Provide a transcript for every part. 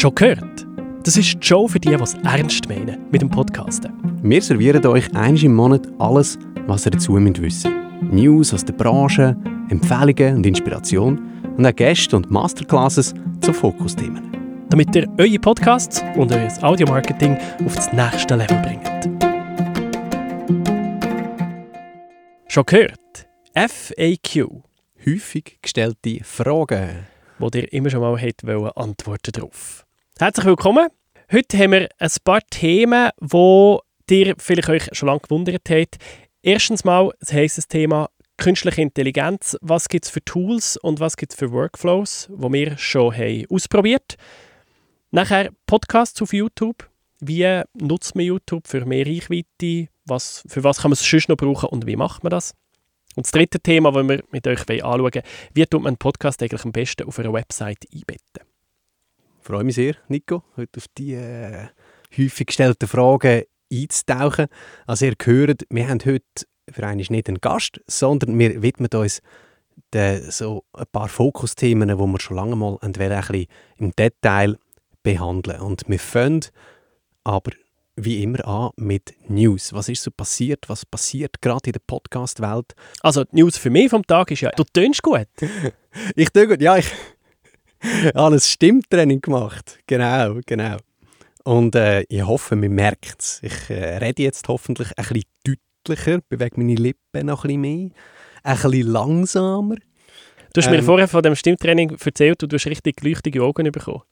Schon gehört? Das ist die Show für die, die es ernst meinen mit dem Podcasten. Wir servieren euch einmal im Monat alles, was ihr dazu wissen müsst. News aus der Branche, Empfehlungen und Inspiration und auch Gäste und Masterclasses zu Fokusthemen. Damit ihr eure Podcasts und euer Audiomarketing auf das nächste Level bringt. Schon gehört? FAQ. Häufig gestellte Fragen. Wo ihr immer schon mal habt wollen, Antworten drauf. Herzlich willkommen. Heute haben wir ein paar Themen, wo ihr vielleicht euch schon lange gewundert habt. Erstens mal, das das Thema künstliche Intelligenz. Was gibt es für Tools und was gibt es für Workflows, wo wir schon haben ausprobiert. Nachher Podcasts auf YouTube. Wie nutzt man YouTube für mehr Reichweite? Was, für was kann man es sonst noch brauchen und wie macht man das? Und das dritte Thema, das wir mit euch anschauen wollen, wie tut man einen Podcast eigentlich am besten auf einer Website einbetten? Freue mich sehr, Nico, heute auf die äh, häufig gestellten Fragen einzutauchen. Also ihr hört, wir haben heute für einen nicht einen Gast, sondern wir widmen uns den, so ein paar Fokusthemen, die wir schon lange mal ein bisschen im Detail behandeln. Und wir fangen aber wie immer an mit News. Was ist so passiert? Was passiert gerade in der Podcast-Welt? Also die News für mich vom Tag ist ja, du tönst gut. ich tue gut, ja, ich ein Stimmtraining gemacht. Genau, genau. Und äh, ich hoffe, man merkt es. Ich äh, rede jetzt hoffentlich ein bisschen deutlicher, bewege meine Lippen noch ein bisschen mehr, ein bisschen langsamer. Du hast ähm, mir vorher von dem Stimmtraining erzählt, du hast richtig leuchtige Augen bekommen.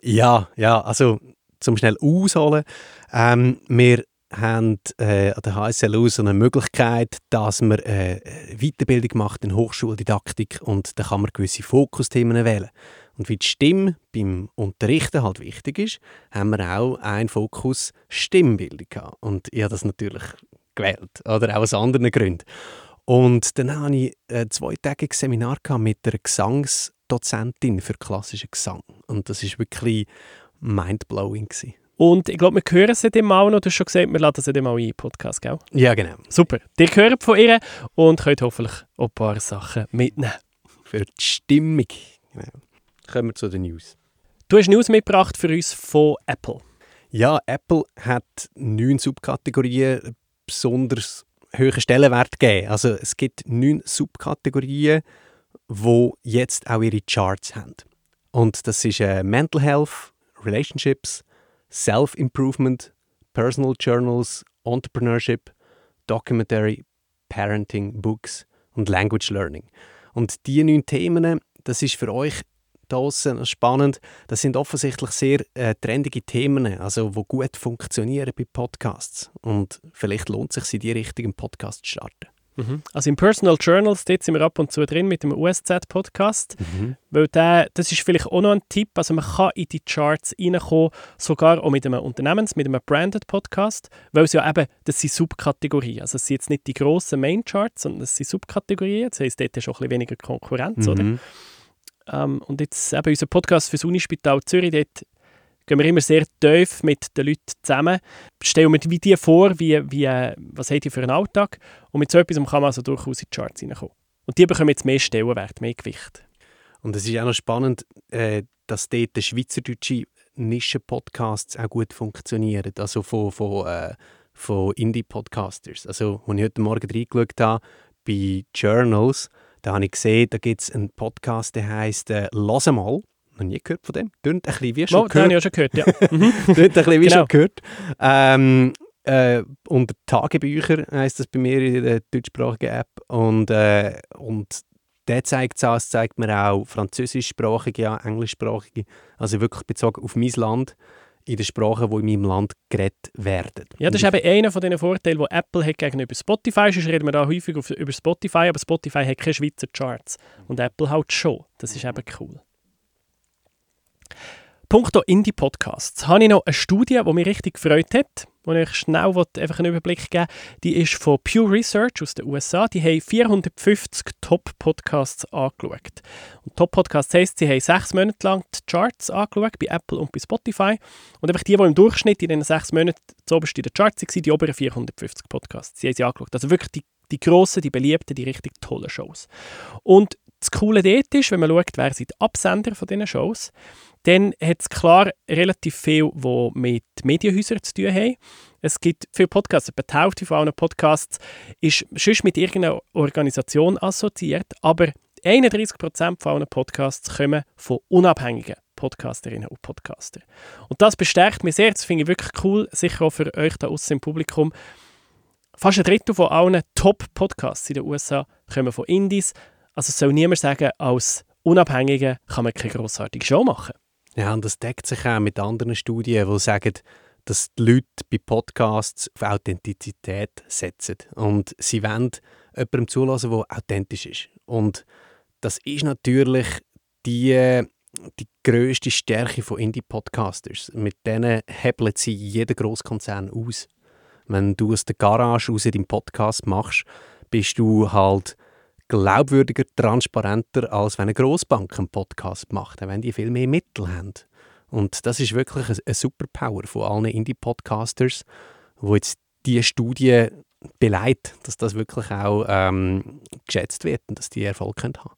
Ja, ja, also zum schnell ausholen. Ähm, wir haben äh, an der HSLU so eine Möglichkeit, dass man äh, Weiterbildung macht in Hochschuldidaktik und da kann man gewisse Fokusthemen wählen. Und wie die Stimme beim Unterrichten halt wichtig ist, haben wir auch einen Fokus Stimmbildung gehabt. Und ich habe das natürlich gewählt, oder auch aus anderen Gründen. Und dann hatte ich ein zweitägiges Seminar mit einer Gesangsdozentin für klassischen Gesang. Und das ist wirklich mindblowing. Gewesen. Und ich glaube, wir hören sie dem mal noch. Du hast schon gesagt, wir laden sie dem mal ein Podcast, gell? Ja, genau. Super. Ihr hört von ihr und könnt hoffentlich auch ein paar Sachen mitnehmen. Für die Stimmung. Genau. Kommen wir zu den News. Du hast News mitgebracht für uns von Apple. Ja, Apple hat neun Subkategorien besonders hohen Stellenwert gegeben. Also es gibt neun Subkategorien, die jetzt auch ihre Charts haben. Und das ist äh, Mental Health, Relationships, Self-Improvement, Personal Journals, Entrepreneurship, Documentary, Parenting, Books und Language Learning. Und diese neun Themen, das ist für euch draußen spannend. Das sind offensichtlich sehr äh, trendige Themen, also wo gut funktionieren bei Podcasts. Und vielleicht lohnt es sich, in die richtigen Podcast zu starten. Mhm. Also im Personal Journals, dort sind wir ab und zu drin mit dem USZ-Podcast. Mhm. Weil der, das ist vielleicht auch noch ein Tipp. Also man kann in die Charts reinkommen, sogar auch mit einem Unternehmens-, mit einem Branded-Podcast, weil es ja eben, das sind Subkategorien. Also es sind jetzt nicht die grossen Main-Charts, sondern es sind Subkategorien. Das heisst, dort ist auch ein bisschen weniger Konkurrenz, mhm. oder? Ähm, und jetzt eben unser Podcast für das Unispital Zürich, dort gehen wir immer sehr tief mit den Leuten zusammen, stellen wir wie die vor, wie, wie, äh, was haben die für einen Alltag und mit so etwas kann man also durchaus in die Charts hineinkommen. Und die bekommen jetzt mehr Stellenwert, mehr Gewicht. Und es ist auch noch spannend, äh, dass dort die schweizerdeutsche Nischen-Podcasts auch gut funktionieren, also von, von, äh, von Indie-Podcasters. Also, als ich heute Morgen reingeschaut habe, bei Journals, da habe ich gesehen, da gibt es einen Podcast, der heißt äh, «Lass mal» noch nie gehört von dem. Tönt ein bisschen wie schon oh, gehört. habe ich schon gehört, ja. Mhm. Tönt ein bisschen wie genau. schon gehört. Ähm, äh, unter Tagebücher heisst das bei mir in der deutschsprachigen App. Und, äh, und der zeigt es an, es zeigt mir auch französischsprachige, ja, englischsprachige, also wirklich bezogen auf mein Land, in den Sprachen, die in meinem Land geredet werden. Ja, das ist eben einer von den Vorteilen, die Apple hat gegenüber Spotify. Sonst reden wir da häufig über Spotify, aber Spotify hat keine Schweizer Charts. Und Apple halt schon. Das ist eben cool. Punkto Indie-Podcasts habe ich noch eine Studie, die mich richtig gefreut hat, wo ich schnell einfach einen Überblick geben Die ist von Pew Research aus den USA. Die haben 450 Top-Podcasts angeschaut. Und Top-Podcasts heisst, sie haben sechs Monate lang die Charts angeschaut, bei Apple und bei Spotify. Und einfach die, die im Durchschnitt in den sechs Monaten zuoberst in den Charts waren, die oberen 450 Podcasts. Sie haben sie angeschaut. Also wirklich die, die grossen, die beliebten, die richtig tollen Shows. Und das Coole dort ist, wenn man schaut, wer sind die Absender von diesen Shows, dann hat es klar relativ viel, was mit Medienhäusern zu tun haben. Es gibt viele Podcasts, etwa die von allen Podcasts ist sonst mit irgendeiner Organisation assoziiert, aber 31% von allen Podcasts kommen von unabhängigen Podcasterinnen und Podcastern. Und das bestärkt mich sehr, das finde ich wirklich cool, sicher auch für euch da außen im Publikum. Fast ein Drittel von allen Top-Podcasts in den USA kommen von Indies. Also soll niemand sagen, als Unabhängige kann man keine grossartige Show machen. Ja, und das deckt sich auch mit anderen Studien, die sagen, dass die Leute bei Podcasts auf Authentizität setzen. Und sie wollen jemandem zulassen, der authentisch ist. Und das ist natürlich die, die grösste Stärke von Indie-Podcasters. Mit denen hebeln sie jeden Großkonzern aus. Wenn du aus der Garage aus deinen Podcast machst, bist du halt glaubwürdiger, transparenter, als wenn eine Grossbank einen Podcast macht, wenn die viel mehr Mittel haben. Und das ist wirklich eine Superpower von allen Indie-Podcasters, wo jetzt diese Studie beleidigt, dass das wirklich auch ähm, geschätzt wird und dass die Erfolg haben können.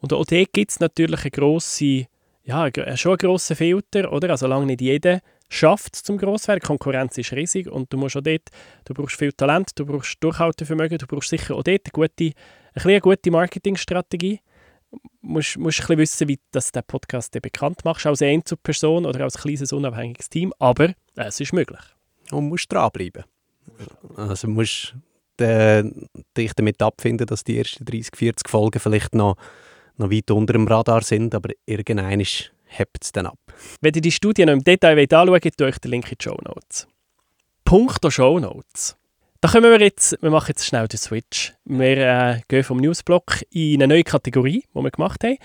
Und auch dort gibt es natürlich eine grosse, ja, schon einen grossen Filter, oder? Also lange nicht jeder schafft zum Grosswerden. Die Konkurrenz ist riesig und du musst auch dort, du brauchst viel Talent, du brauchst Durchhaltevermögen, du brauchst sicher auch dort eine gute, eine gute Marketingstrategie. Du musst, musst ein bisschen wissen, wie du den Podcast bekannt machst, als Einzelperson oder als kleines, unabhängiges Team, aber es ist möglich. Und musst dranbleiben. Also musst äh, dich damit abfinden, dass die ersten 30, 40 Folgen vielleicht noch, noch weit unter dem Radar sind, aber irgendein hebt es dann ab. Wenn ihr die Studie noch im Detail anschauen wollt, euch den Link in die Show Notes. Punkt der Show Notes. Da kommen wir jetzt, wir machen jetzt schnell den Switch. Wir äh, gehen vom Newsblock in eine neue Kategorie, die wir gemacht haben.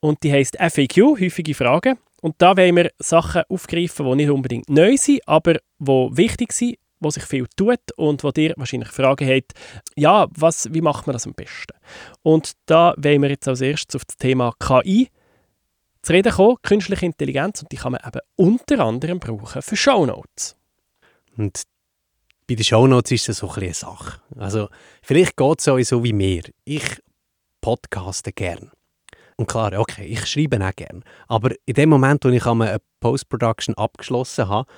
Und die heisst FAQ, häufige Fragen. Und da wollen wir Sachen aufgreifen, die nicht unbedingt neu sind, aber die wichtig sind wo sich viel tut und wo dir wahrscheinlich Fragen hat, ja, was, wie macht man das am besten? Und da wollen wir jetzt als erstes auf das Thema KI zu reden kommen, künstliche Intelligenz, und die kann man eben unter anderem brauchen für Shownotes. Und bei den Shownotes ist das so ein eine Sache. Also vielleicht geht es so wie mir. Ich podcaste gern. Und klar, okay, ich schreibe auch gern. Aber in dem Moment, wo ich eine Post-Production abgeschlossen habe,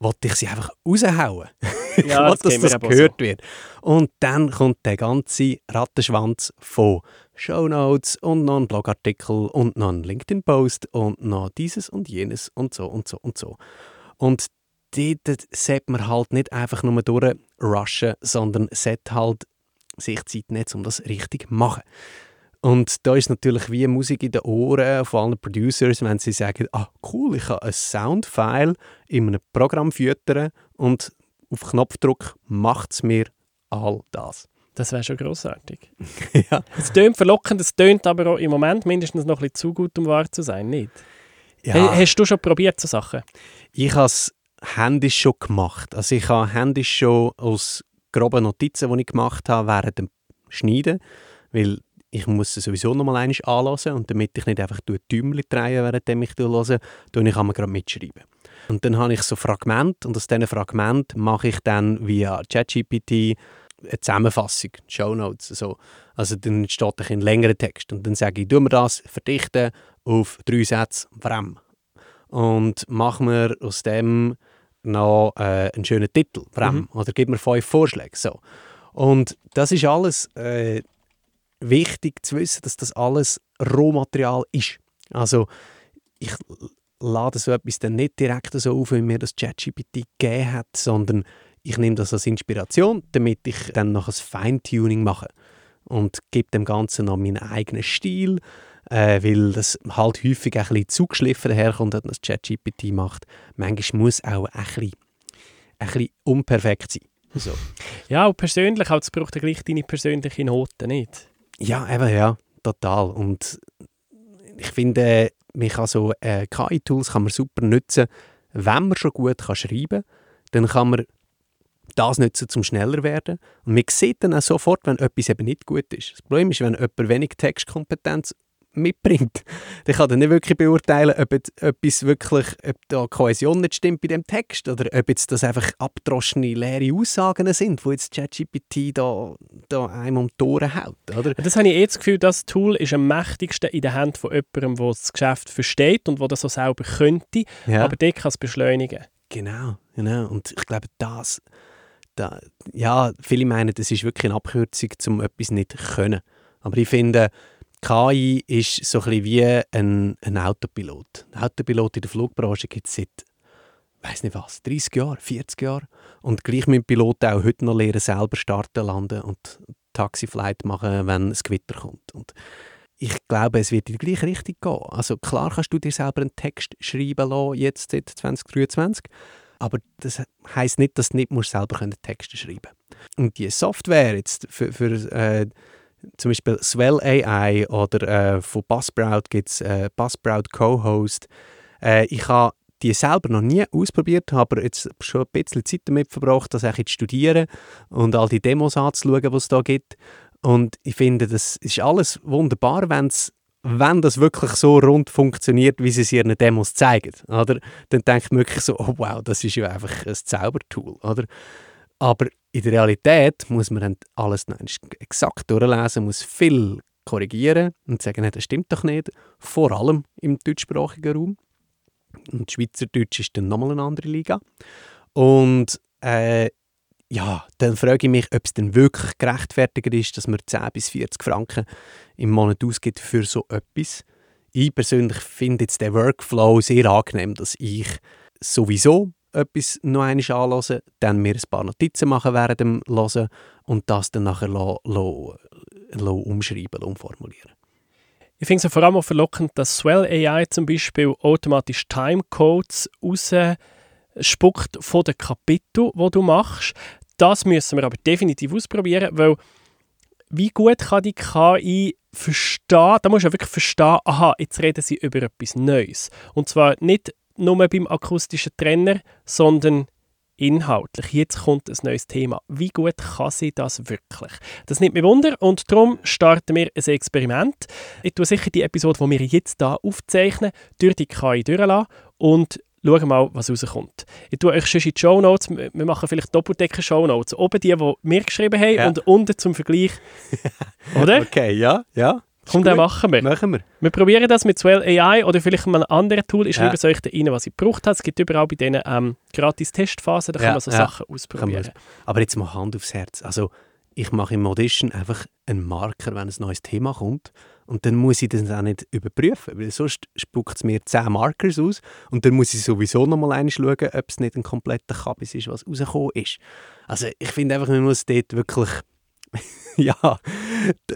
wollte ich sie einfach raushauen. ich ja, wollte, dass das gehört so. wird. Und dann kommt der ganze Rattenschwanz von Shownotes und noch ein Blogartikel und noch ein LinkedIn-Post und noch dieses und jenes und so und so und so. Und dort sollte man halt nicht einfach nur durchrushen, sondern sollte halt sich Zeit nehmen, um das richtig zu machen. Und da ist natürlich wie Musik in den Ohren von allen Producers, wenn sie sagen, ah cool, ich kann ein Soundfile in einem Programm füttern und auf Knopfdruck macht es mir all das. Das wäre schon großartig. ja. Es tönt verlockend, es tönt aber auch im Moment mindestens noch ein bisschen zu gut, um wahr zu sein, nicht? Ja. Hast du schon probiert, so Sachen? Ich habe es händisch schon gemacht. Also ich habe händisch schon aus groben Notizen, die ich gemacht habe, während dem Schneiden, weil ich muss es sowieso noch mal einmal anhören und damit ich nicht einfach die Däumchen drehe, während ich höre, tue ich gerade mitschreiben. Und dann habe ich so Fragmente und aus diesen Fragmenten mache ich dann via ChatGPT eine Zusammenfassung, Show Notes. So. Also dann steht ein längerer Text und dann sage ich, tun wir das verdichten auf drei Sätze, Vrem. Und machen wir aus dem noch äh, einen schönen Titel, Vrem. Mhm. Oder gib mir fünf Vorschläge. So. Und das ist alles äh, wichtig zu wissen, dass das alles Rohmaterial ist. Also ich lade so etwas dann nicht direkt so auf, wie mir das ChatGPT gegeben hat, sondern ich nehme das als Inspiration, damit ich dann noch ein Feintuning mache und gebe dem Ganzen noch meinen eigenen Stil, äh, weil das halt häufig ein bisschen zugeschliffen daherkommt, wenn das ChatGPT macht. Manchmal muss auch ein bisschen, ein bisschen unperfekt sein. So. Ja, und persönlich, auch, es braucht ja gleich deine persönliche Note, nicht? Ja, eben, ja, total. Und ich finde, man kann so äh, KI-Tools super nutzen, wenn man schon gut kann schreiben kann, dann kann man das nutzen, um schneller werden. Und man sieht dann auch sofort, wenn etwas eben nicht gut ist. Das Problem ist, wenn jemand wenig Textkompetenz mitbringt, dann kann er nicht wirklich beurteilen, ob etwas wirklich, ob da Kohäsion nicht stimmt bei dem Text oder ob jetzt das einfach abgedroschene, leere Aussagen sind, wo jetzt ChatGPT da, da einem um die Ohren haut, oder? Das habe ich eh das Gefühl, das Tool ist am mächtigsten in der Hand von jemandem, der das Geschäft versteht und der das so selber könnte, ja. aber der kann es beschleunigen. Genau, genau. Und ich glaube, das, da, ja, viele meinen, das ist wirklich eine Abkürzung, um etwas nicht zu können. Aber ich finde, KI ist so ein wie ein, ein Autopilot. Ein Autopilot in der Flugbranche gibt es seit, weiß nicht was, 30 Jahren, 40 Jahren. Und gleich mit Piloten auch heute noch lernen, selber starten, landen und Taxiflight machen, wenn es Gewitter kommt. Und ich glaube, es wird in die gleiche Richtung gehen. Also klar kannst du dir selber einen Text schreiben lassen, jetzt seit 2023, aber das heißt nicht, dass du nicht musst selber Texte schreiben Und die Software jetzt für, für äh, zum Beispiel Swell AI oder äh, von Buzzsprout gibt es äh, Buzzsprout Co-Host. Äh, ich habe die selber noch nie ausprobiert, aber jetzt schon ein bisschen Zeit damit verbracht, das zu studieren und all die Demos anzuschauen, die es da gibt. Und ich finde, das ist alles wunderbar, wenn's, wenn das wirklich so rund funktioniert, wie sie es ihren Demos zeigen. Oder? Dann denkt man wirklich so, oh wow, das ist ja einfach ein Zaubertool. Oder? Aber in der Realität muss man alles exakt durchlesen, muss viel korrigieren und sagen, das stimmt doch nicht. Vor allem im deutschsprachigen Raum. Und Schweizerdeutsch ist dann nochmal eine andere Liga. Und äh, ja, dann frage ich mich, ob es denn wirklich gerechtfertigt ist, dass man 10 bis 40 Franken im Monat ausgibt für so etwas. Ich persönlich finde jetzt den Workflow sehr angenehm, dass ich sowieso etwas noch einmal anhören, dann mir ein paar Notizen machen während dem Hören und das dann nachher lo, lo, lo umschreiben, umformulieren. Ich finde es vor allem auch verlockend, dass Swell AI zum Beispiel automatisch Timecodes rausspuckt von den Kapiteln, die du machst. Das müssen wir aber definitiv ausprobieren, weil wie gut kann die KI verstehen, da musst du ja wirklich verstehen, aha, jetzt reden sie über etwas Neues. Und zwar nicht nur beim akustischen Trenner, sondern inhaltlich. Jetzt kommt ein neues Thema. Wie gut kann sie das wirklich? Das nimmt mich Wunder und darum starten wir ein Experiment. Ich tue sicher die Episode, die wir jetzt hier aufzeichnen, durch die KI durchlassen und schauen mal, was rauskommt. Ich tue euch schon in die Show Notes, wir machen vielleicht Doppeldecker Show Notes. Oben die, die wir geschrieben haben ja. und unten zum Vergleich. Oder? Okay, ja, ja. Komm, dann machen wir. Machen wir. Wir probieren das mit Swell AI oder vielleicht mal ein anderes Tool. Ich schreibe ja. es euch da rein, was ich gebraucht habe. Es gibt überall bei diesen ähm, gratis Testphasen, da kann ja, man so ja. Sachen ausprobieren. Aber jetzt mal Hand aufs Herz. Also, ich mache im Audition einfach einen Marker, wenn ein neues Thema kommt. Und dann muss ich das auch nicht überprüfen, weil sonst spuckt es mir 10 Markers aus und dann muss ich sowieso noch mal schauen, ob es nicht ein kompletter Kabis ist, was rausgekommen ist. Also ich finde einfach, man muss dort wirklich ja,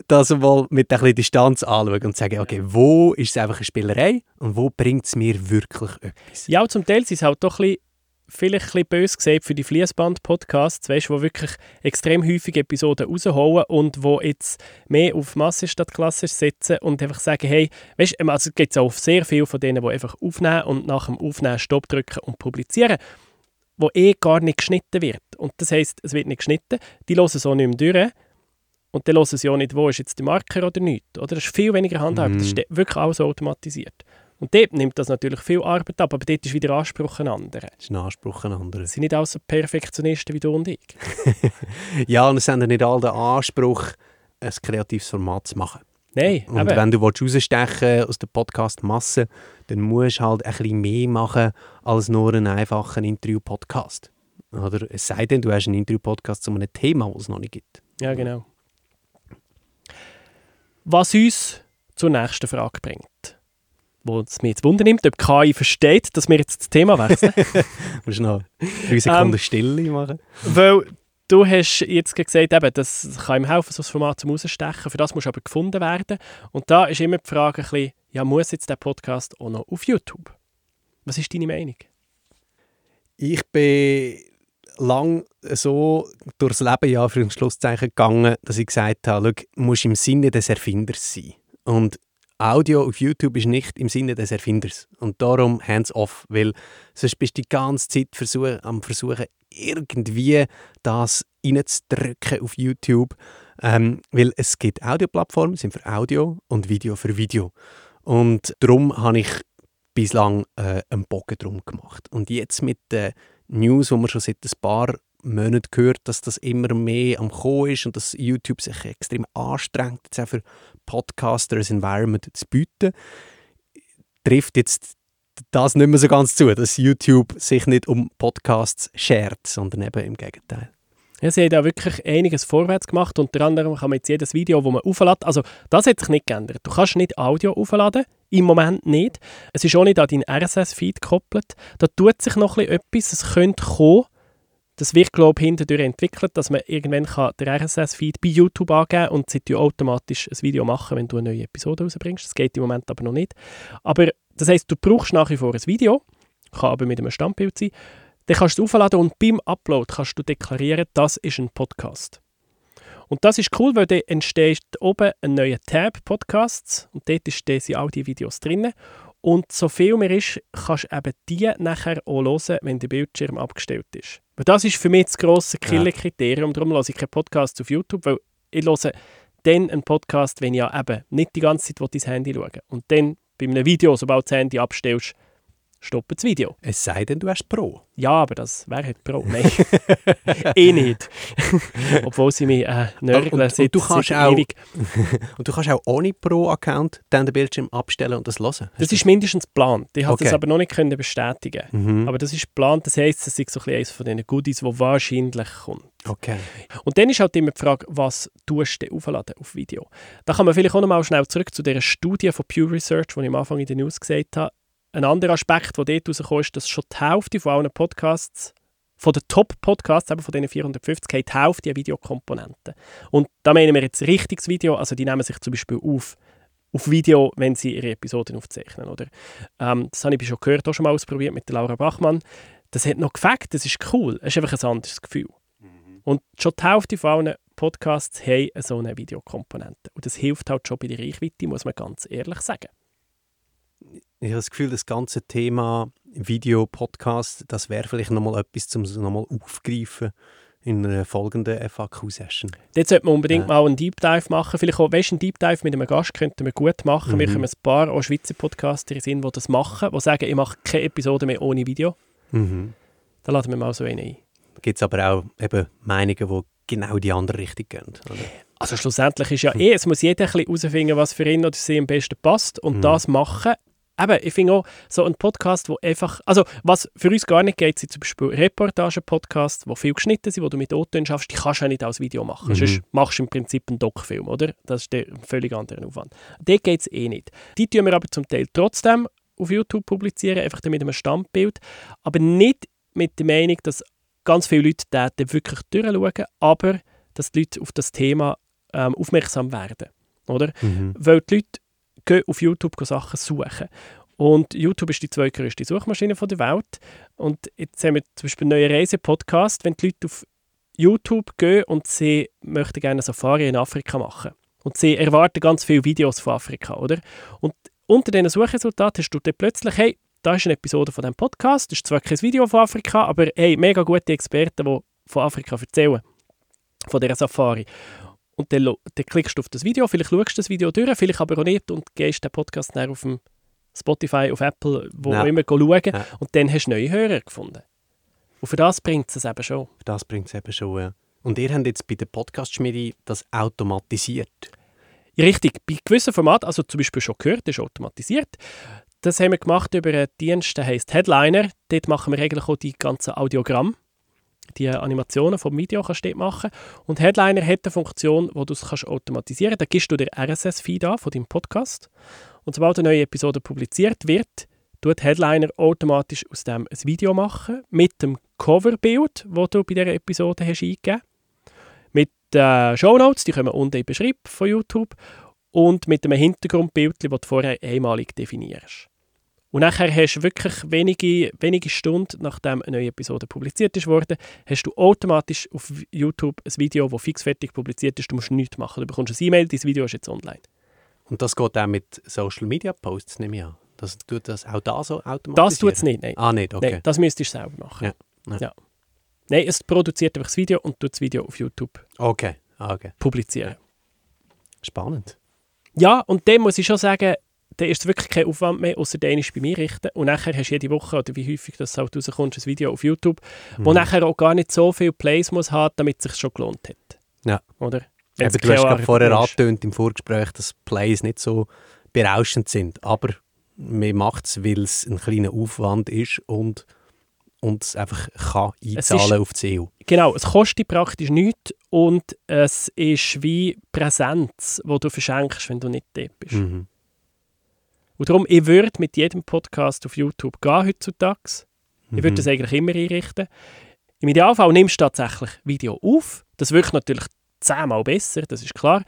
das mal mit ein bisschen Distanz anschauen und sagen, okay, wo ist es einfach eine Spielerei und wo bringt es mir wirklich etwas? Ja, zum Teil ist es halt doch ein vielleicht ein bisschen böse gesehen für die Fließband-Podcasts, weißt, wo wirklich extrem häufig Episoden rausholen und wo jetzt mehr auf Masse statt klassisch setzen und einfach sagen, hey, weißt, ähm, also gibt auch sehr viele von denen, die einfach aufnehmen und nach dem Aufnehmen Stopp drücken und publizieren, wo eh gar nicht geschnitten wird. Und das heißt, es wird nicht geschnitten, die hören so nicht mehr durch und dann hören sie auch nicht, wo ist jetzt der Marker oder nicht. Oder? Das ist viel weniger Handarbeit, das ist wirklich alles automatisiert. Und dort nimmt das natürlich viel Arbeit ab, aber dort ist wieder Anspruch ein anderer. Das ist ein Anspruch ein anderer. Sie sind nicht alle so Perfektionisten wie du und ich. ja, und es haben nicht alle den Anspruch, ein kreatives Format zu machen. Nein, Und eben. wenn du rausstechen aus der Podcast-Masse, dann musst du halt ein bisschen mehr machen als nur einen einfachen Interview-Podcast. Oder es sei denn, du hast einen Interview-Podcast zu einem Thema, das es noch nicht gibt. Ja, genau. Was uns zur nächsten Frage bringt. Wo es mir jetzt Wunder nimmt, ob KI versteht, dass wir jetzt das Thema wechseln. Musst du noch drei Sekunden ähm, Stille machen? Weil du hast jetzt gesagt, eben, das kann ihm helfen, so ein Format zum Rausstechen. Für das muss aber gefunden werden. Und da ist immer die Frage ein bisschen, ja, muss jetzt der Podcast auch noch auf YouTube? Was ist deine Meinung? Ich bin lang so durchs Leben ja für ein Schlusszeichen gegangen, dass ich gesagt habe, du musst im Sinne des Erfinders sein. Und Audio auf YouTube ist nicht im Sinne des Erfinders. Und darum hands off, weil sonst bist du die ganze Zeit versuch, am Versuchen, irgendwie das reinzudrücken auf YouTube. Ähm, weil es gibt Audioplattformen, sind für Audio und Video für Video. Und darum habe ich bislang äh, einen Bogen drum gemacht. Und jetzt mit den News, wo man schon seit ein paar Monaten gehört, dass das immer mehr am Kommen ist und dass YouTube sich extrem anstrengt, jetzt auch für Podcaster ein Environment zu bieten, trifft jetzt das nicht mehr so ganz zu, dass YouTube sich nicht um Podcasts schert, sondern eben im Gegenteil. Ja, sie haben da wirklich einiges vorwärts gemacht. Unter anderem kann man jetzt jedes Video, das man aufladen, also das hat sich nicht geändert. Du kannst nicht Audio aufladen, im Moment nicht. Es ist auch nicht an deinen RSS-Feed gekoppelt. Da tut sich noch etwas, es könnte kommen. Das wird, glaube ich, hinterdurch entwickelt, dass man irgendwann kann den RSS-Feed bei YouTube angeben und sie automatisch ein Video machen, wenn du eine neue Episode rausbringst. Das geht im Moment aber noch nicht. Aber das heisst, du brauchst nach wie vor ein Video, kann aber mit einem Standbild sein. Dann kannst du es aufladen und beim Upload kannst du deklarieren, das ist ein Podcast. Und das ist cool, weil dann entsteht oben ein neuer Tab Podcasts und dort sind all die Videos drin. Und so viel mehr ist, kannst du eben die nachher auch hören, wenn der Bildschirm abgestellt ist. Weil das ist für mich das grosse Killerkriterium. Darum höre ich keinen Podcast auf YouTube, weil ich höre dann einen Podcast, wenn ich ja eben nicht die ganze Zeit dein Handy schaue. Und dann bei einem Video, sobald du das Handy abstellst, stoppen das Video. Es sei denn, du hast Pro. Ja, aber das wäre halt Pro. Nein, eh nicht. Obwohl sie mich äh, nörgeln und, und, du kannst auch, und du kannst auch ohne Pro-Account dann den Bildschirm abstellen und das hören. Das ist mindestens geplant. Ich okay. das aber noch nicht können bestätigen. Mhm. Aber das ist geplant. Das heisst, es ist so ein eines von diesen Goodies, die wahrscheinlich kommt. Okay. Und dann ist halt immer die Frage, was tust du aufladen auf Video? Da kann man vielleicht auch noch mal schnell zurück zu dieser Studie von Pew Research, die ich am Anfang in den News gesagt habe. Ein anderer Aspekt, der dort rauskommt, ist, dass schon die Hälfte von allen Podcasts, von den Top-Podcasts, eben von diesen 450, hat die Hälfte eine Videokomponente. Und da meinen wir jetzt richtiges Video, also die nehmen sich zum Beispiel auf, auf Video, wenn sie ihre Episoden aufzeichnen. Oder? Ähm, das habe ich schon gehört, auch schon mal ausprobiert mit Laura Bachmann. Das hat noch gefällt, das ist cool, es ist einfach ein anderes Gefühl. Mhm. Und schon die Hälfte von allen Podcasts haben so eine Videokomponente. Und das hilft halt schon bei der Reichweite, muss man ganz ehrlich sagen ich habe das Gefühl, das ganze Thema Video, Podcast, das wäre vielleicht nochmal etwas, um es nochmal aufgreifen in einer folgenden FAQ-Session. Jetzt sollte man unbedingt ja. mal einen Deep Dive machen. Vielleicht auch, weißt, einen Deep Dive mit einem Gast könnten wir gut machen. Mhm. Wir haben ein paar auch Schweizer Podcaster sind, die das machen, die sagen, ich mache keine Episode mehr ohne Video. Mhm. Da laden wir mal so einen ein. Gibt es aber auch eben Meinungen, die genau die andere Richtung gehen? Oder? Also schlussendlich ist ja eh, es muss jeder herausfinden, was für ihn oder sie am besten passt und mhm. das machen eben, ich finde auch, so ein Podcast, wo einfach, also was für uns gar nicht geht, sind zum Beispiel Reportage-Podcasts, die viel geschnitten sind, wo du mit O-Tönen schaffst, die kannst du ja nicht als Video machen. Mhm. Sonst machst du im Prinzip einen Doc-Film, oder? Das ist ein völlig anderer Aufwand. Dort geht es eh nicht. Die tun wir aber zum Teil trotzdem auf YouTube publizieren, einfach mit einem Standbild, aber nicht mit der Meinung, dass ganz viele Leute da wirklich durchschauen, aber dass die Leute auf das Thema ähm, aufmerksam werden, oder? Mhm. Weil die Leute gehen auf YouTube Sachen suchen. Und YouTube ist die zweitgrößte Suchmaschine der Welt. Und jetzt haben wir zum Beispiel einen neuen Reise-Podcast, wenn die Leute auf YouTube gehen und sie möchten gerne eine Safari in Afrika machen. Und sie erwarten ganz viele Videos von Afrika, oder? Und unter diesen Suchresultaten hast du dann plötzlich, hey, da ist eine Episode von diesem Podcast, das ist zwar kein Video von Afrika, aber hey, mega gute Experten, die von Afrika erzählen, von dieser Safari. Und dann, dann klickst du auf das Video, vielleicht schaust du das Video durch, vielleicht aber auch nicht und gehst den Podcast dann auf dem Spotify, auf Apple, wo ja. immer schauen ja. und dann hast du neue Hörer gefunden. Und für das bringt es eben schon. Für das bringt es eben schon, ja. Und ihr habt jetzt bei der Podcast-Schmiede das automatisiert. richtig, bei gewissen Formaten, also zum Beispiel schon gehört, das ist automatisiert. Das haben wir gemacht über einen Dienst, der heißt Headliner. Dort machen wir eigentlich auch die ganzen Audiogramme die Animationen vom Video kannst du machen Und Headliner hat eine Funktion, wo du es automatisieren kannst. Da gibst du den RSS-Feed an von deinem Podcast. Und sobald eine neue Episode publiziert wird, tut Headliner automatisch aus dem ein Video machen mit dem Coverbild, das du bei dieser Episode hast eingegeben Mit den Show Notes, die kommen unten im Beschreib von YouTube. Und mit einem Hintergrundbild, das du vorher einmalig definierst. Und nachher hast du wirklich wenige, wenige Stunden, nachdem eine neue Episode publiziert ist worden, hast du automatisch auf YouTube ein Video, das fixfertig publiziert ist. Du musst nichts machen. Du bekommst ein E-Mail, dein Video ist jetzt online. Und das geht auch mit Social Media Posts, nehme ich an. Das tut das auch da so automatisch? Das tut es nicht, nein. Ah, nicht, okay. Nein, das müsstest du selber machen. Ja. ja. ja. Nein, es produziert einfach das Video und tut das Video auf YouTube okay. Ah, okay. publizieren. Spannend. Ja, und dem muss ich schon sagen, da ist es wirklich kein Aufwand mehr, außer den ist bei mir richten. Und nachher hast du jede Woche, oder wie häufig das halt rauskommt, ein Video auf YouTube, wo Mhm. nachher auch gar nicht so viele Plays muss haben, damit es sich schon gelohnt hat. Ja. Oder? Eben, du hast gerade vorher ist. angetönt im Vorgespräch, dass Plays nicht so berauschend sind. Aber man macht es, weil es ein kleiner Aufwand ist und, und es einfach kann einzahlen auf die SEO. Genau, es kostet praktisch nichts und es ist wie Präsenz, die du verschenkst, wenn du nicht dort bist. Mhm. Und darum, ich würde mit jedem Podcast auf YouTube gehen heutzutage. Ich würde Mhm. das eigentlich immer einrichten. Im Idealfall nimmst du tatsächlich Video auf. Das wirkt natürlich zehnmal besser, das ist klar.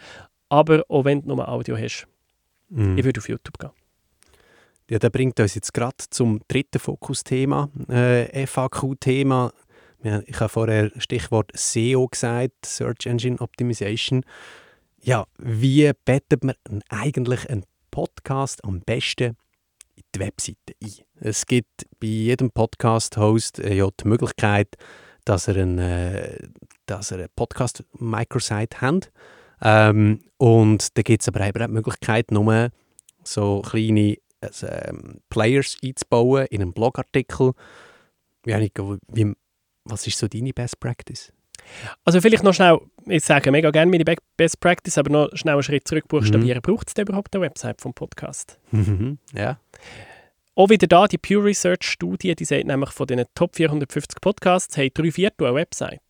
Aber auch wenn du nur Audio hast, Mhm. ich würde auf YouTube gehen. Ja, der bringt uns jetzt gerade zum dritten Fokusthema, äh, FAQ-Thema. Ich habe vorher Stichwort SEO gesagt, Search Engine Optimization. Ja, wie bettet man eigentlich einen Podcast am besten in die Webseite ein? Es gibt bei jedem Podcast-Host äh, ja die Möglichkeit, dass er einen, äh, dass er eine Podcast-Microsite hat. Ähm, und da gibt es aber auch die Möglichkeit, nur so kleine also, ähm, Players einzubauen in einen Blogartikel. Nico, wie, was ist so deine Best Practice? Also vielleicht noch schnell, ich sage mega gerne meine Be- Best Practice, aber noch schnell einen Schritt zurück buchstabieren. Braucht es denn überhaupt eine Website vom Podcast? ja. Auch wieder da, die Pew Research Studie, die sagt nämlich, von den Top 450 Podcasts haben drei Viertel eine Website.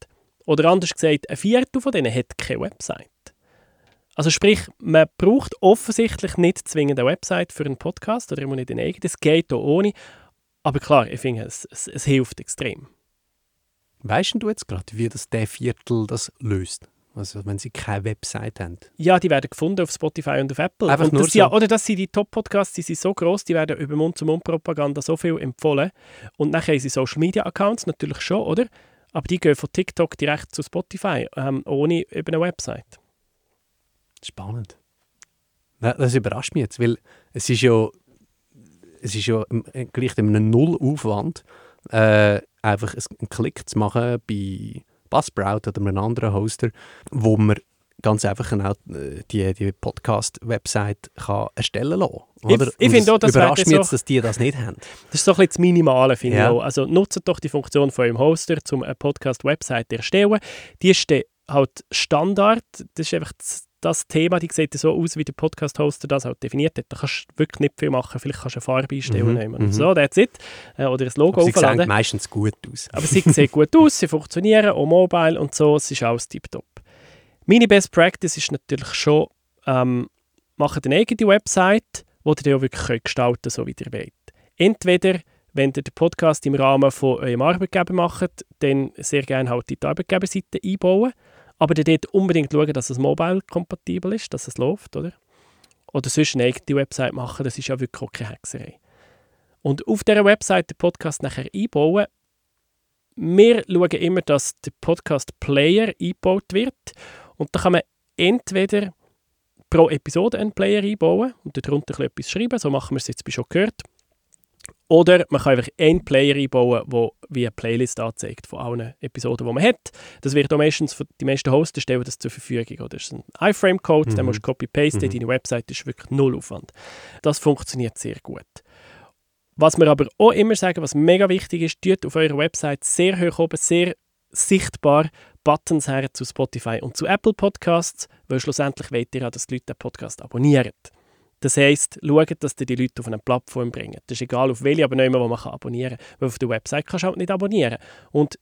Oder anders gesagt, ein Viertel von denen hat keine Website. Also sprich, man braucht offensichtlich nicht zwingend eine Website für einen Podcast oder immer nicht eine eigene. Das geht auch ohne. Aber klar, ich finde, es, es, es hilft extrem. Weißt du jetzt gerade, wie das der Viertel das löst? Also wenn sie keine Website haben. Ja, die werden gefunden auf Spotify und auf Apple. Einfach und nur das, ja, so? oder das sind die Top-Podcasts, die sind so groß, die werden über Mund-zu-Mund-Propaganda so viel empfohlen. Und dann haben sie Social-Media-Accounts natürlich schon, oder? Aber die gehen von TikTok direkt zu Spotify, ähm, ohne über eine Website. Spannend. Ja, Das überrascht mich jetzt, weil es ist ja, es ist ja äh, gleich in einem Nullaufwand, äh, einfach einen Klick zu machen bei Buzzsprout oder einem anderen Hoster, wo man ganz einfach auch äh, die, die Podcast-Website erstellen kann. Ich- ich finde auch, das überrascht mich jetzt, dass die das nicht haben. Das ist so ein bisschen das Minimale, finde Ja. ich auch. Also nutzt doch die Funktion von eurem Hoster, um eine Podcast-Website zu erstellen. Die ist halt Standard. Das ist einfach das, das Thema, die sieht so aus, wie der Podcast-Hoster das halt definiert hat. Da kannst du wirklich nicht viel machen. Vielleicht kannst du eine Farbe einstellen. Mhm, nehmen. mhm. So, that's it. Äh, Oder ein Logo Aber sie aufladen. sehen meistens gut aus. Aber sie sehen gut aus, sie funktionieren, auch mobile und so, es ist alles tiptop. Meine Best Practice ist natürlich schon, ähm, macht eine eigene Website, die ihr dann auch wirklich könnt gestalten so wie ihr wollt. Entweder, wenn ihr den Podcast im Rahmen von eurem Arbeitgeber macht, dann sehr gerne halt die Arbeitgeberseite einbauen, aber dann dort unbedingt schauen, dass es mobile-kompatibel ist, dass es läuft, oder? Oder sonst eine eigene Website machen, das ist ja wirklich auch keine Hexerei. Und auf dieser Website den Podcast nachher einbauen, wir schauen immer, dass der Podcast-Player eingebaut wird. Und da kann man entweder pro Episode einen Player einbauen und darunter etwas schreiben. So machen wir es jetzt schon gehört. Oder man kann einfach einen Player einbauen, der wie eine Playlist anzeigt von allen Episoden, die man hat. Das wird auch meistens, von- die meisten Hosts stellen das zur Verfügung. Oder? Das ist ein iFrame-Code, den Mhm. musst du copy-pasten, Mhm. deine Website ist wirklich null Aufwand. Das funktioniert sehr gut. Was wir aber auch immer sagen, was mega wichtig ist, tut auf eurer Website sehr hoch oben, sehr sichtbar Buttons her zu Spotify und zu Apple Podcasts, weil schlussendlich wollt ihr ja, dass die Leute den Podcast abonnieren. Das heisst, schaut, dass ihr die Leute auf eine Plattform bringt. Das ist egal, auf welche, aber nicht mehr, wo man abonnieren kann. Weil auf der Website kannst du halt nicht abonnieren. Und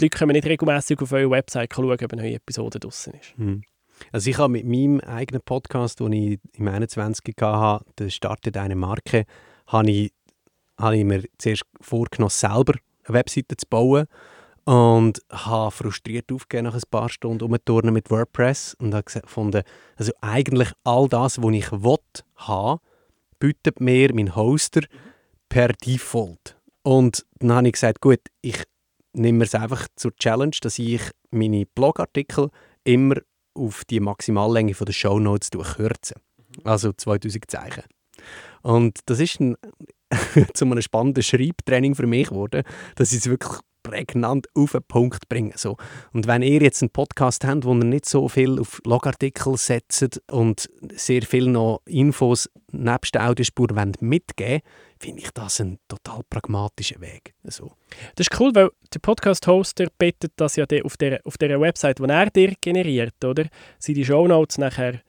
die Leute können nicht regelmäßig auf eure Website schauen, ob eine neue Episode draußen ist. Mhm. Also ich habe mit meinem eigenen Podcast, den ich im 21 hatte, der startet eine Marke, habe ich, habe ich mir zuerst vorgenommen, selber eine Webseite zu bauen und habe frustriert aufgegeben nach ein paar Stunden umturnen mit WordPress und habe gefunden, also eigentlich all das, was ich will, haben, bietet mir mein Hoster per Default. Und dann habe ich gesagt, gut, ich nehme es einfach zur Challenge, dass ich meine Blogartikel immer auf die Maximallänge der Shownotes kürzen. Also 2000 Zeichen. Und das ist ein, zu einem spannenden Schreibtraining für mich geworden, dass ich es wirklich prägnant auf den Punkt bringen. So. Und wenn ihr jetzt einen Podcast habt, wo ihr nicht so viel auf Logartikel setzt und sehr viel noch Infos nebst der Audiospur mitgeben finde ich das ein total pragmatischer Weg. So. Das ist cool, weil der Podcast-Hoster bittet das ja auf der, auf der Website, die er dir generiert, oder? Sind die Shownotes nachher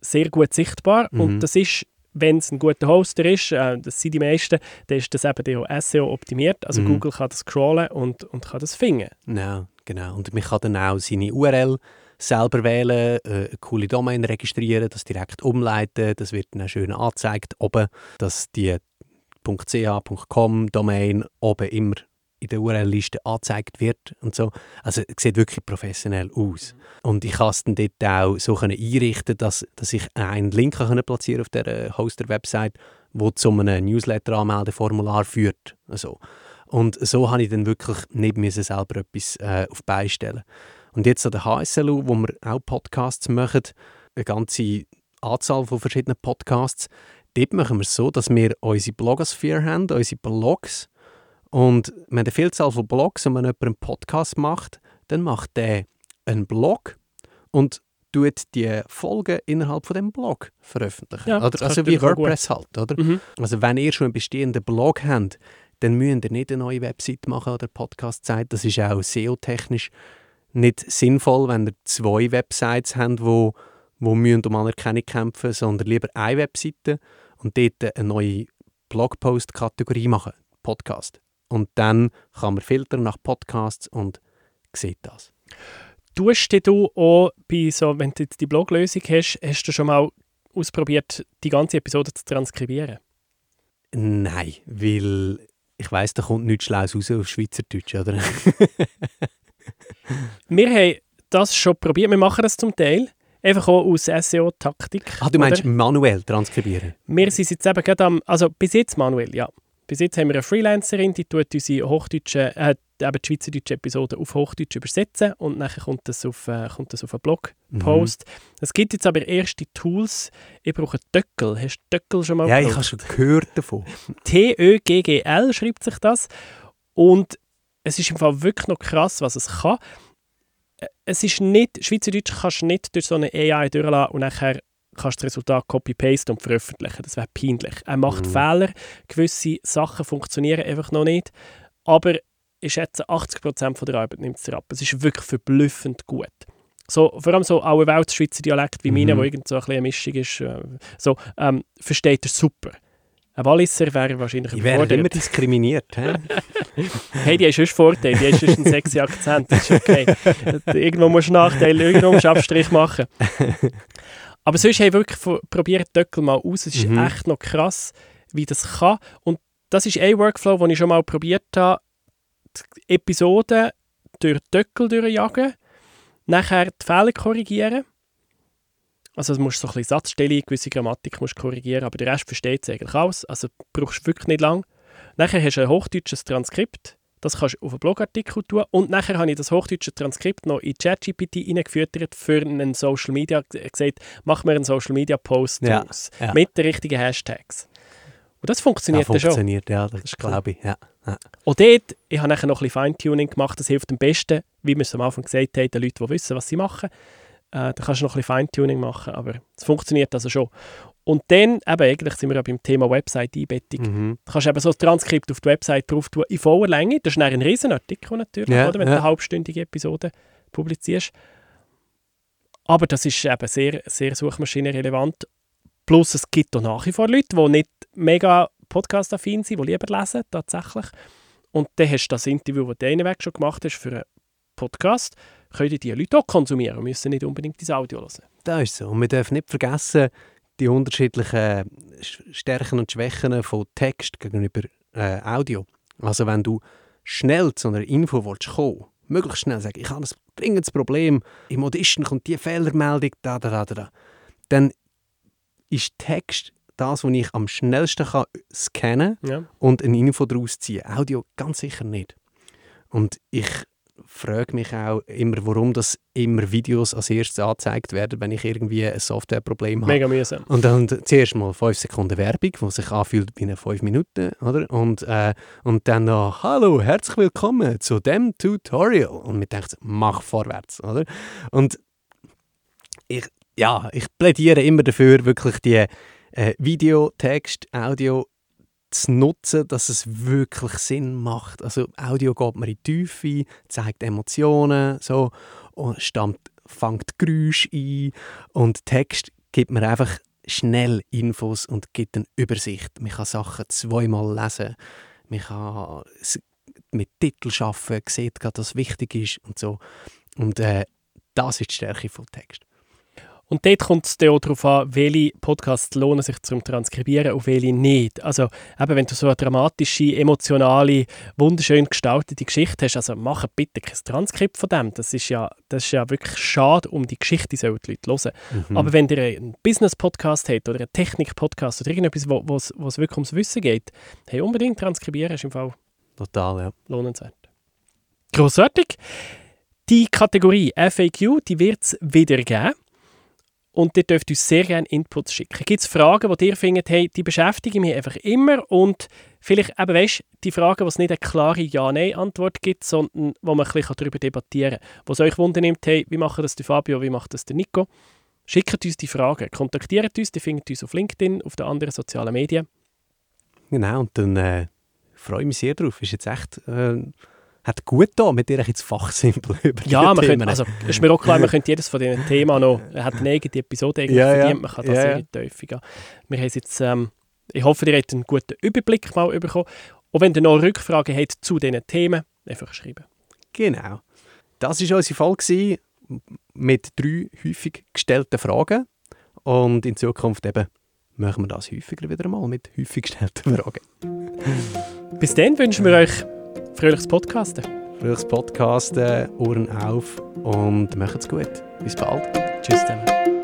sehr gut sichtbar mhm. und das ist wenn es ein guter Hoster ist, äh, das sind die meisten, dann ist das eben auch SEO optimiert. Also mhm. Google kann das scrollen und, und kann das finden. Ja, genau. Und man kann dann auch seine URL selber wählen, äh, eine coole Domain registrieren, das direkt umleiten. Das wird dann schön angezeigt oben, dass die .ch.com Domain oben immer in der URL-Liste angezeigt wird und so. Also es sieht wirklich professionell aus. Und ich kann es dann dort auch so einrichten, dass, dass ich einen Link kann platzieren auf der Hoster-Website, wo zu einem Newsletter-Anmeldeformular führt. Also. Und so habe ich dann wirklich nicht müssen selber etwas äh, auf beistellen. Und jetzt an der HSLU, wo wir auch Podcasts machen, eine ganze Anzahl von verschiedenen Podcasts, dort machen wir es so, dass wir unsere Blogosphere haben, unsere Blogs, und wenn eine Vielzahl von Blogs und wenn jemand einen Podcast macht, dann macht der einen Blog und tut die Folgen innerhalb von dem Blog veröffentlichen. Ja, oder? Also wie WordPress halt, oder? Mhm. Also wenn ihr schon einen bestehenden Blog habt, dann müsst ihr nicht eine neue Website machen oder Podcast-Seite. Das ist auch SEO-technisch nicht sinnvoll, wenn ihr zwei Websites habt, wo, wo müssen um Anerkennung kämpfen sondern lieber eine Webseite und dort eine neue Blogpost-Kategorie machen, Podcast. Und dann kann man filtern nach Podcasts und sieht das. Tust du auch bei so, wenn du jetzt die Bloglösung hast, hast du schon mal ausprobiert, die ganze Episode zu transkribieren? Nein, weil ich weiß, da kommt nichts Schlaues raus auf Schweizerdeutsch, oder? wir haben das schon probiert, wir machen das zum Teil. Einfach auch aus SEO-Taktik. Ah, du meinst oder? manuell transkribieren? Wir sind jetzt eben gerade am, also bis jetzt manuell, ja. Bis jetzt haben wir eine Freelancerin, die tut unsere hochdeutsche, äh, eben die schweizerdeutsche Episode auf Hochdeutsch übersetzen und nachher kommt das auf, äh, kommt das auf einen Blogpost. Mhm. Es gibt jetzt aber erste Tools. Ich brauche Töckel. Hast du Töckel schon mal Ja, gebraucht? ich habe schon gehört davon. T-Ö-G-G-L schreibt sich das. Und es ist im Fall wirklich noch krass, was es kann. Äh, es ist nicht, Schweizerdeutsch kannst du nicht durch so eine AI durchlassen und nachher kannst das Resultat copy-paste und veröffentlichen. Das wäre peinlich. Er macht mhm. Fehler, gewisse Sachen funktionieren einfach noch nicht, aber ich schätze, 80% der Arbeit nimmt es ab. Es ist wirklich verblüffend gut. So, vor allem so alle Weltschweizer Dialekt wie mhm. meine, wo irgend so ein eine Mischung ist, äh, so, ähm, versteht er super. Ein Walliser wäre wahrscheinlich Ich wäre immer diskriminiert. hey, die hast schon Vorteil, die hast einen sexy Akzent, das ist okay. irgendwo musst du Nachteile, irgendwo musst du Abstrich machen. Aber sonst habe ich wirklich probiert, Döckel mal aus. Es ist mhm. echt noch krass, wie das kann. Und das ist ein Workflow, den ich schon mal probiert habe, die Episoden durch Döckel durchjagen, nachher die Fehler korrigieren. Also du musst so ein bisschen Satzstellung, gewisse Grammatik musst korrigieren, aber der Rest versteht es eigentlich alles. Also brauchst du wirklich nicht lang. Nachher hast du ein hochdeutsches Transkript das kannst du auf einen Blogartikel tun. Und nachher habe ich das hochdeutsche Transkript noch in ChatGPT eingeführt für einen Social Media, gesagt, mach mir einen Social Media Post ja, ja. mit den richtigen Hashtags. Und das funktioniert ja, funktioniert, schon. ja, das, das glaube ich, ja. ja. Und dort, ich habe nachher noch ein bisschen Feintuning gemacht, das hilft am besten, wie wir es am Anfang gesagt haben, den Leuten, die wissen, was sie machen. Äh, da kannst du noch ein bisschen Feintuning machen, aber es funktioniert also schon. Und dann, eben, eigentlich sind wir ja beim Thema Website-Einbettung. Mhm. Du kannst eben so ein Transkript auf die Website drauf tun, in voller Länge. Das ist ein Riesenartikel natürlich, ja, oder, wenn ja. du eine halbstündige Episode publizierst. Aber das ist eben sehr, sehr suchmaschinenrelevant. Plus es gibt auch nach wie vor Leute, die nicht mega podcast-affin sind, die lieber lesen, tatsächlich. Und dann hast du das Interview, das du einen Weg schon gemacht hast für einen Podcast, können die Leute auch konsumieren und müssen nicht unbedingt das Audio hören. Das ist so. Und wir dürfen nicht vergessen, die unterschiedlichen Stärken und Schwächen von Text gegenüber äh, Audio. Also wenn du schnell zu einer Info willst kommen möglichst schnell sagen, ich habe ein dringendes Problem, im Audition kommt die Fehlermeldung, da, da, da, da, dann ist Text das, was ich am schnellsten kann scannen ja. und eine Info daraus ziehen. Audio ganz sicher nicht. Und ich frage mich auch immer, warum das immer Videos als erstes angezeigt werden, wenn ich irgendwie ein Softwareproblem habe. Mega mühsam. Und dann zuerst mal 5 Sekunden Werbung, die sich anfühlt wie eine 5 Minuten, oder? Und, äh, und dann noch, hallo, herzlich willkommen zu dem Tutorial. Und man denkt, mach vorwärts, oder? Und ich, ja, ich plädiere immer dafür, wirklich die äh, Video, Text, Audio zu nutzen, dass es wirklich Sinn macht. Also Audio geht man in die Tiefe, zeigt Emotionen, so, und stammt, fängt Geräusche ein und Text gibt mir einfach schnell Infos und gibt eine Übersicht. Man kann Sachen zweimal lesen, man kann mit Titel arbeiten, sieht gerade, was wichtig ist und so. Und äh, das ist die Stärke von Text. Und dort kommt es auch darauf an, welche Podcasts lohnen sich zum Transkribieren und welche nicht. Also eben, wenn du so eine dramatische, emotionale, wunderschön gestaltete Geschichte hast, also mach bitte kein Transkript von dem. Das ist ja, das ist ja wirklich schade um die Geschichte, sollen die Leute hören. Mhm. Aber wenn ihr einen Business-Podcast habt oder einen Technik-Podcast oder irgendetwas, wo es wirklich ums Wissen geht, hey, unbedingt transkribieren ist im Fall Total, ja. lohnenswert. Grossartig. Die Kategorie FAQ, die wird es wieder geben. Und ihr dürft uns sehr gerne Inputs schicken. Gibt es Fragen, die ihr findet, hey, die beschäftigen mich einfach immer und vielleicht eben, weißt, die Fragen, wo es nicht eine klare Ja-Nein-Antwort gibt, sondern wo man ein bisschen darüber debattieren kann. Was euch wundernimmt, hey, wie macht das der Fabio, wie macht das der Nico? Schickt uns die Fragen, kontaktiert uns, die findet uns auf LinkedIn, auf den anderen sozialen Medien. Genau, und dann äh, freue ich mich sehr drauf. Ist jetzt echt... Äh hat gut da mit dir jetzt fachsimpel über Ja, man könnte, also ist mir auch klar, man könnte jedes von diesen Themen noch, hat eine eigene Episode eigentlich ja, verdient, man kann das ja, sehr ja. Gehen. Wir haben jetzt, ähm, ich hoffe, ihr habt einen guten Überblick mal bekommen. Und wenn ihr noch Rückfragen habt zu diesen Themen, einfach schreiben. Genau. Das war unsere Folge mit drei häufig gestellten Fragen. Und in Zukunft eben machen wir das häufiger wieder mal mit häufig gestellten Fragen. Bis dann wünschen wir euch Fröhliches Podcasten. Fröhliches Podcasten, Ohren auf und macht's gut. Bis bald. Tschüss zusammen.